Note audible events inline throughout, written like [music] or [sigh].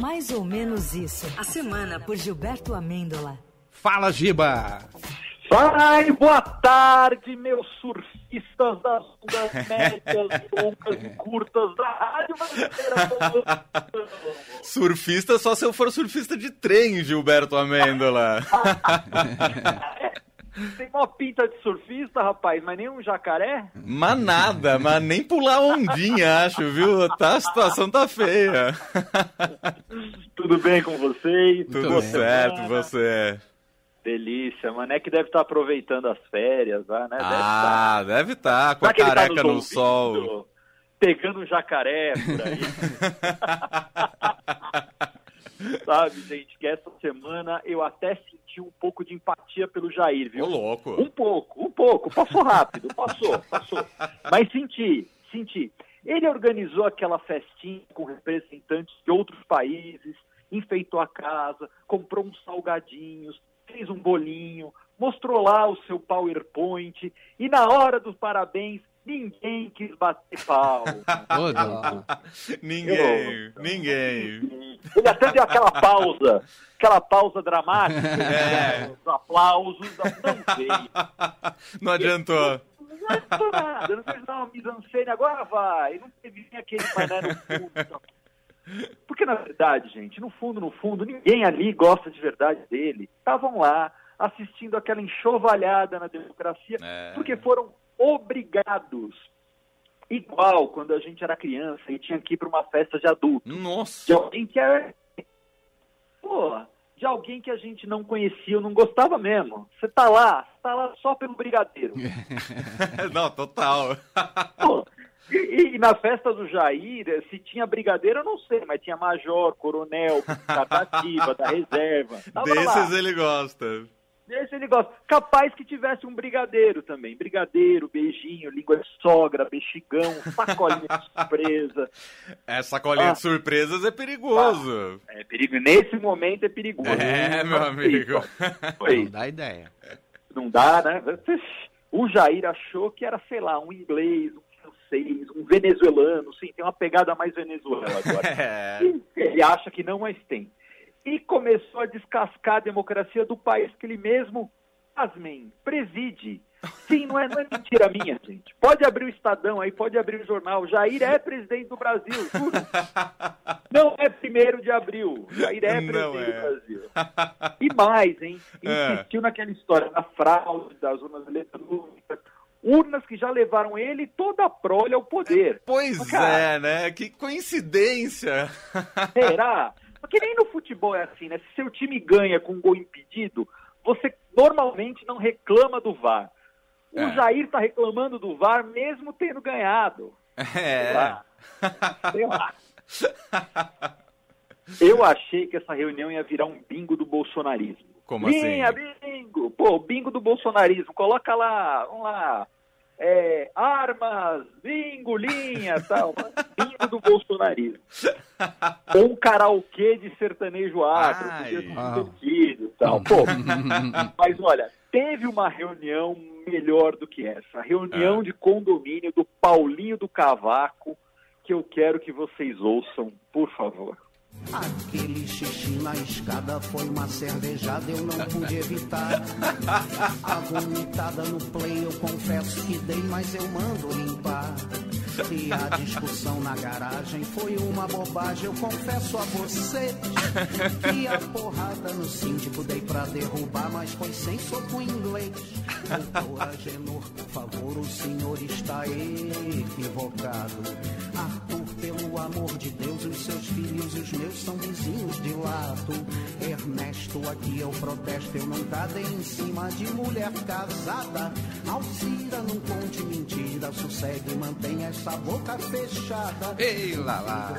Mais ou menos isso. A semana por Gilberto Amêndola. Fala, Giba! Ai, boa tarde, meus surfistas das ondas [laughs] médias, longas e curtas da Rádio Brasileira. Surfista só se eu for surfista de trem, Gilberto Amêndola. [laughs] Tem uma pinta de surfista, rapaz, mas nem um jacaré? Mas nada, mas nem pular ondinha, acho, viu? Tá, a situação tá feia. Tudo bem com vocês? Tudo Boa certo, semana. você. Delícia, mano. É que deve estar aproveitando as férias lá, né? Deve Ah, tá. deve estar com a tá careca no ouvindo? sol. Pegando um jacaré por aí. [laughs] [laughs] Sabe, gente, que essa semana eu até senti um pouco de empatia pelo Jair, Ô, viu? louco. Um pouco, um pouco. Passou rápido, passou, passou. Mas senti, senti. Ele organizou aquela festinha com representantes de outros países, enfeitou a casa, comprou uns salgadinhos, fez um bolinho, mostrou lá o seu PowerPoint e na hora dos parabéns ninguém quis bater pau. Ô. Ninguém, ninguém. Ele até deu aquela pausa, aquela pausa dramática, É. os aplausos, não veio. Não adiantou. Não adiantou nada, não fez uma mise-en-scène, agora vai. Não teve nem aquele mané no fundo. então. Porque, na verdade, gente, no fundo, no fundo, ninguém ali gosta de verdade dele. Estavam lá assistindo aquela enxovalhada na democracia, É. porque foram obrigados. Igual quando a gente era criança e tinha que ir para uma festa de adulto. De Nossa. alguém que é. Pô, de alguém que a gente não conhecia ou não gostava mesmo. Você tá lá, você tá lá só pelo brigadeiro. [laughs] Não, total. Pô, e, e na festa do Jair, eh, se tinha brigadeiro, eu não sei, mas tinha major, coronel, tratativa, da reserva. Tava Desses lá. ele gosta. Ele gosta. Capaz que tivesse um brigadeiro também. Brigadeiro, beijinho, língua de sogra, bexigão, sacolinha de surpresa. [laughs] Essa colinha Ah. de surpresas é perigoso. É perigo. Nesse momento é perigoso. É, meu amigo. Foi [laughs] Não dá ideia. Não dá, né? O Jair achou que era, sei lá, um inglês, um francês, um venezuelano. Sim, tem uma pegada mais venezuela agora. [laughs] É. Ele acha que não, mas tem. E começou a descascar a democracia do país que ele mesmo, pasmem, preside. Sim, não é, não é mentira minha, gente. Pode abrir o Estadão aí, pode abrir o jornal. Jair é presidente do Brasil, juro. Não é primeiro de abril. Jair é presidente Não do é. Brasil. E mais, hein? É. Insistiu naquela história da fraude das urnas eletrônicas. Urnas que já levaram ele toda a prole ao poder. Pois Cara. é, né? Que coincidência. Será? Porque nem no futebol é assim, né? Se seu time ganha com um gol impedido, você normalmente não reclama do VAR. O É. Jair tá reclamando do VAR mesmo tendo ganhado. Sei É. lá. Sei lá. [laughs] Eu achei que essa reunião ia virar um bingo do bolsonarismo. Como assim? Linha, bingo! Pô, bingo do bolsonarismo. Coloca lá, vamos lá. É, armas, bingo, linha, tal. [laughs] Bingo do bolsonarismo. Ou um karaokê de sertanejo ser Ah. divertido e tal. Pô, [laughs] mas olha, teve uma reunião melhor do que essa. A reunião Ah. de condomínio do Paulinho do Cavaco, que eu quero que vocês ouçam, por favor. Aquele xixi na escada foi uma cervejada, eu não pude evitar. [laughs] A vomitada no play, eu confesso que dei, mas eu mando limpar. E a discussão na garagem foi uma bobagem, eu confesso a você. Que a porrada no síndico dei pra derrubar, mas foi sem soco em inglês. Doutora Genor, por favor, o senhor está equivocado. Arthur, pelo amor de Deus, os seus filhos e os meus são vizinhos de lado. Ernesto, aqui eu protesto, eu nunca dei em cima de mulher casada. Alcira, não conte mentira, sossegue e mantenha essa boca fechada. Ei, lá, lá.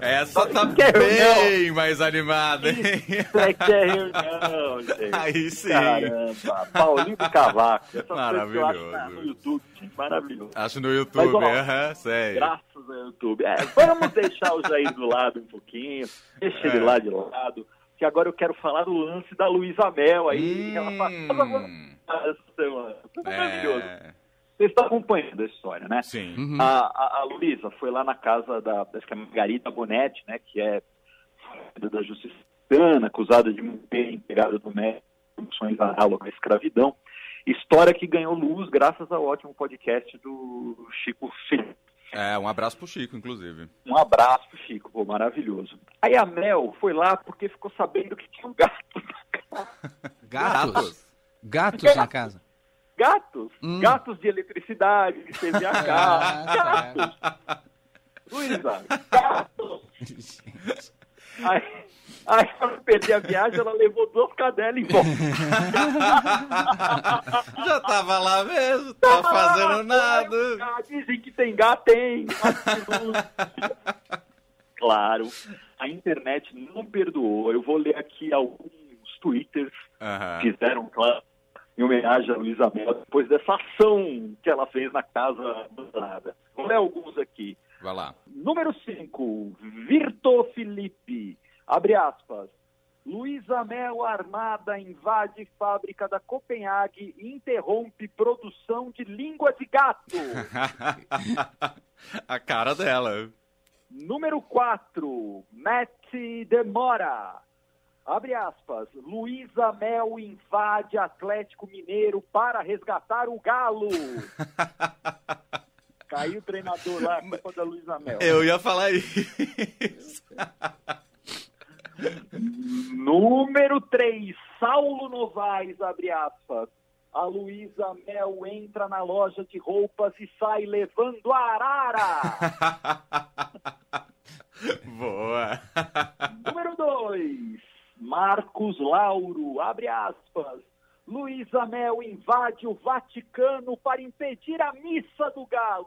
Essa tá reunião. bem mais animada, hein? Isso é que é reunião, gente. Aí sim. Caramba, Paulinho do Cavaco. Acho Maravilhoso. na- no YouTube, maravilhoso. Acho no YouTube, aham, sei. Graças ao YouTube. É, vamos deixar o Jair do lado um pouquinho, deixa ele É. lá de lado, que agora eu quero falar do lance da Luísa Mel aí, que ela Hum. essa semana. Maravilhoso. É, Vocês estão acompanhando a história, né? sim. Uhum. A, a, a Luísa foi lá na casa da, acho que é Margarida Bonetti, né, que é da justiça acusada de manter empregada doméstica funções análogas à escravidão. História que ganhou luz graças ao ótimo podcast do Chico Filho. É, um abraço pro Chico, inclusive. Um abraço pro Chico, pô, maravilhoso. Aí a Mel foi lá porque ficou sabendo que tinha um gato na casa. [laughs] Gatos? Gatos na casa? Gatos? Hum. Gatos de eletricidade, de TV a [laughs] Ah, cabo. gatos! Luísa, gatos! [laughs] Aí, aí não perder a viagem, ela levou duas cadelas em volta. [laughs] Já tava lá mesmo, tava fazendo nada. Ah, dizem que tem gato, tem. [laughs] claro, a internet não perdoou. Eu vou ler aqui alguns twitters Aham. que fizeram, claro, em homenagem a Luísa Mel, depois dessa ação que ela fez na casa abandonada. Vou ler alguns aqui. Vai lá. Número 5, Virto Felipe. Abre aspas. Luísa Mel armada invade fábrica da Copenhague e interrompe produção de língua de gato. [laughs] A cara dela. Número 4, Matt Demora. Abre aspas. Luísa Mel invade Atlético Mineiro para resgatar o Galo. [laughs] Caiu o treinador lá, culpa da Luísa Mel. Eu ia falar isso. [laughs] Número 3, Saulo Novaes, abre aspas. A Luísa Mel entra na loja de roupas e sai levando a arara. [laughs] Boa. [laughs] Número 2, Marcos Lauro, abre aspas. Luísa Mel invade o Vaticano para impedir a missa do Galo.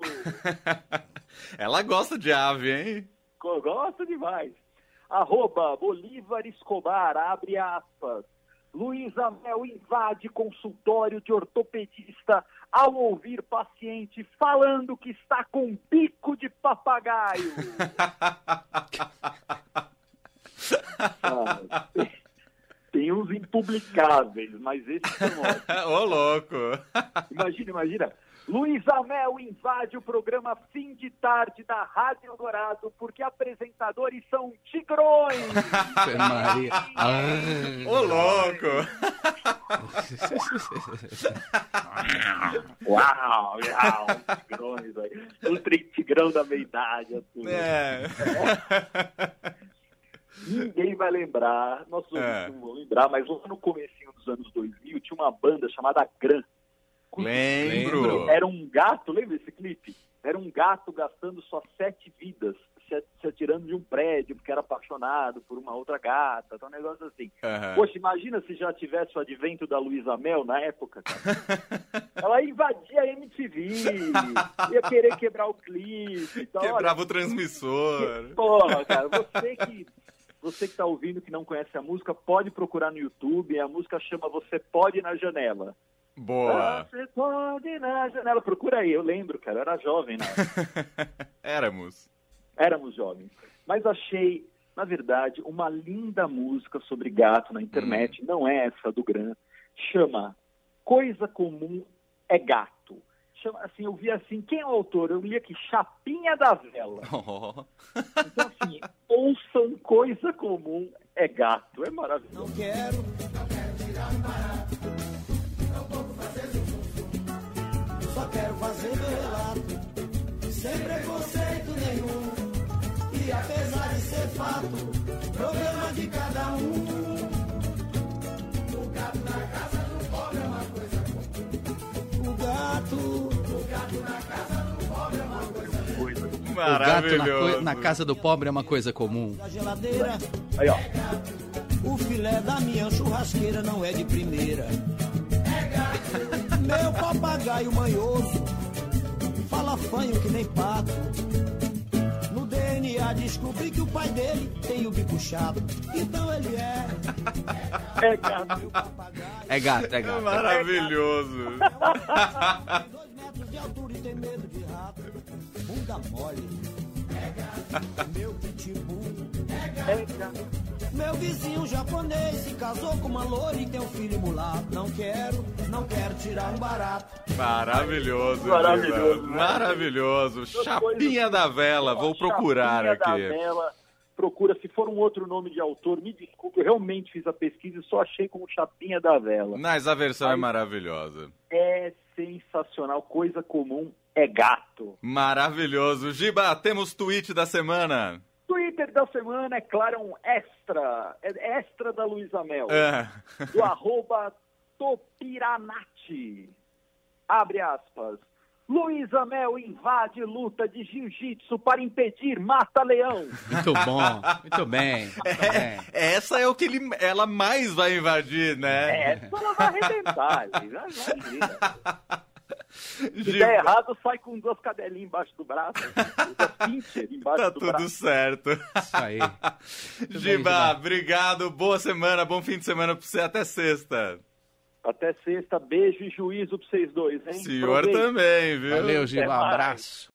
[laughs] Ela gosta de ave, hein? Eu Gosto demais. Arroba Bolívar Escobar, abre aspas. Luísa Mel invade consultório de ortopedista ao ouvir paciente falando que está com bico de papagaio. Ah, [laughs] tem- uns impublicáveis, mas são ótimos. Ô, louco. Imagina, imagina. Luísa Mel invade o programa Fim de Tarde da Rádio Eldorado porque apresentadores são tigrões. Maria. Ah. Ô, louco. [laughs] Uau, uau, tigrões aí. Tri- tigrão da meia-idade. assim. É. [laughs] Ninguém vai lembrar, nossos É. ouvintes não vão lembrar, mas lá no comecinho dos anos 2000 tinha uma banda chamada Gran. Lembro. Era um gato, lembra esse clipe? Era um gato gastando só sete vidas, se, atirando de um prédio, porque era apaixonado por uma outra gata, tá um negócio assim. Aham. Poxa, imagina se já tivesse o advento da Luísa Mel na época, cara. [laughs] Ela invadia a MTV, ia querer quebrar o clipe e tal. Olha, Quebrava o transmissor. Porra, cara, você que você que tá ouvindo que não conhece a música, pode procurar no YouTube. A música chama Você Pode na Janela. Boa. Você pode ir na janela. Procura aí, eu lembro, cara, eu era jovem época. [laughs] Éramos. Éramos jovens. Mas achei, na verdade, uma linda música sobre gato na internet. Não é essa do Gran. Chama Coisa Comum é Gato. Chama, assim, eu vi assim, quem é o autor? Eu li aqui, Chapinha da Vela. [laughs] Oh. Então, assim, ouçam Coisa Comum é Gato. É maravilhoso. Não quero. Só quero fazer meu relato, sem preconceito nenhum. E apesar de ser fato, problema de cada um. O gato na casa do pobre é uma coisa comum. O gato, o gato na casa do pobre é uma coisa Coisa. O gato na, Maravilhoso. na casa do pobre é uma coisa comum. da geladeira. Aí, ó. O filé da minha churrasqueira não é de primeira. Meu papagaio manhoso fala fanho que nem pato. No DNA descobri que o pai dele tem o bico chato. Então ele é É gato. meu papagaio. É gato, é gato. Maravilhoso. Tem dois metros de altura e tem medo de rato. Bunda mole. Meu pitbull. É gato. Meu vizinho japonês se casou com uma loira e tem um filho mulato. Não quero, não quero tirar um barato. Maravilhoso. Maravilhoso, né? Maravilhoso. Chapinha da vela. Vou procurar Chapinha da aqui. Vela. procura. Se for um outro nome de autor, me desculpe, eu realmente fiz a pesquisa e só achei como chapinha da vela. Mas a versão é Aí- maravilhosa. É sensacional, coisa comum é gato. Maravilhoso. Giba, temos tweet da semana. Twitter da semana, é claro, é um extra, é extra da Luísa Mel, É. do arroba Topiranati. Abre aspas. Luísa Mel invade luta de jiu-jitsu para impedir mata-leão. Muito bom, muito bem. Muito bem. Essa é o que ele- ela mais vai invadir, né? Essa ela vai arrebentar, [laughs] já imagina. Se Giba, der errado, sai com duas cadelinhas embaixo do braço, embaixo tá do tudo braço. certo. Isso aí. bem, [laughs] Giba, Giba. obrigado. Boa semana, bom fim de semana pra você. Até sexta. Até sexta, beijo e juízo pra vocês dois, hein? Senhor Aproveita. também, viu? Valeu, Giba. Abraço.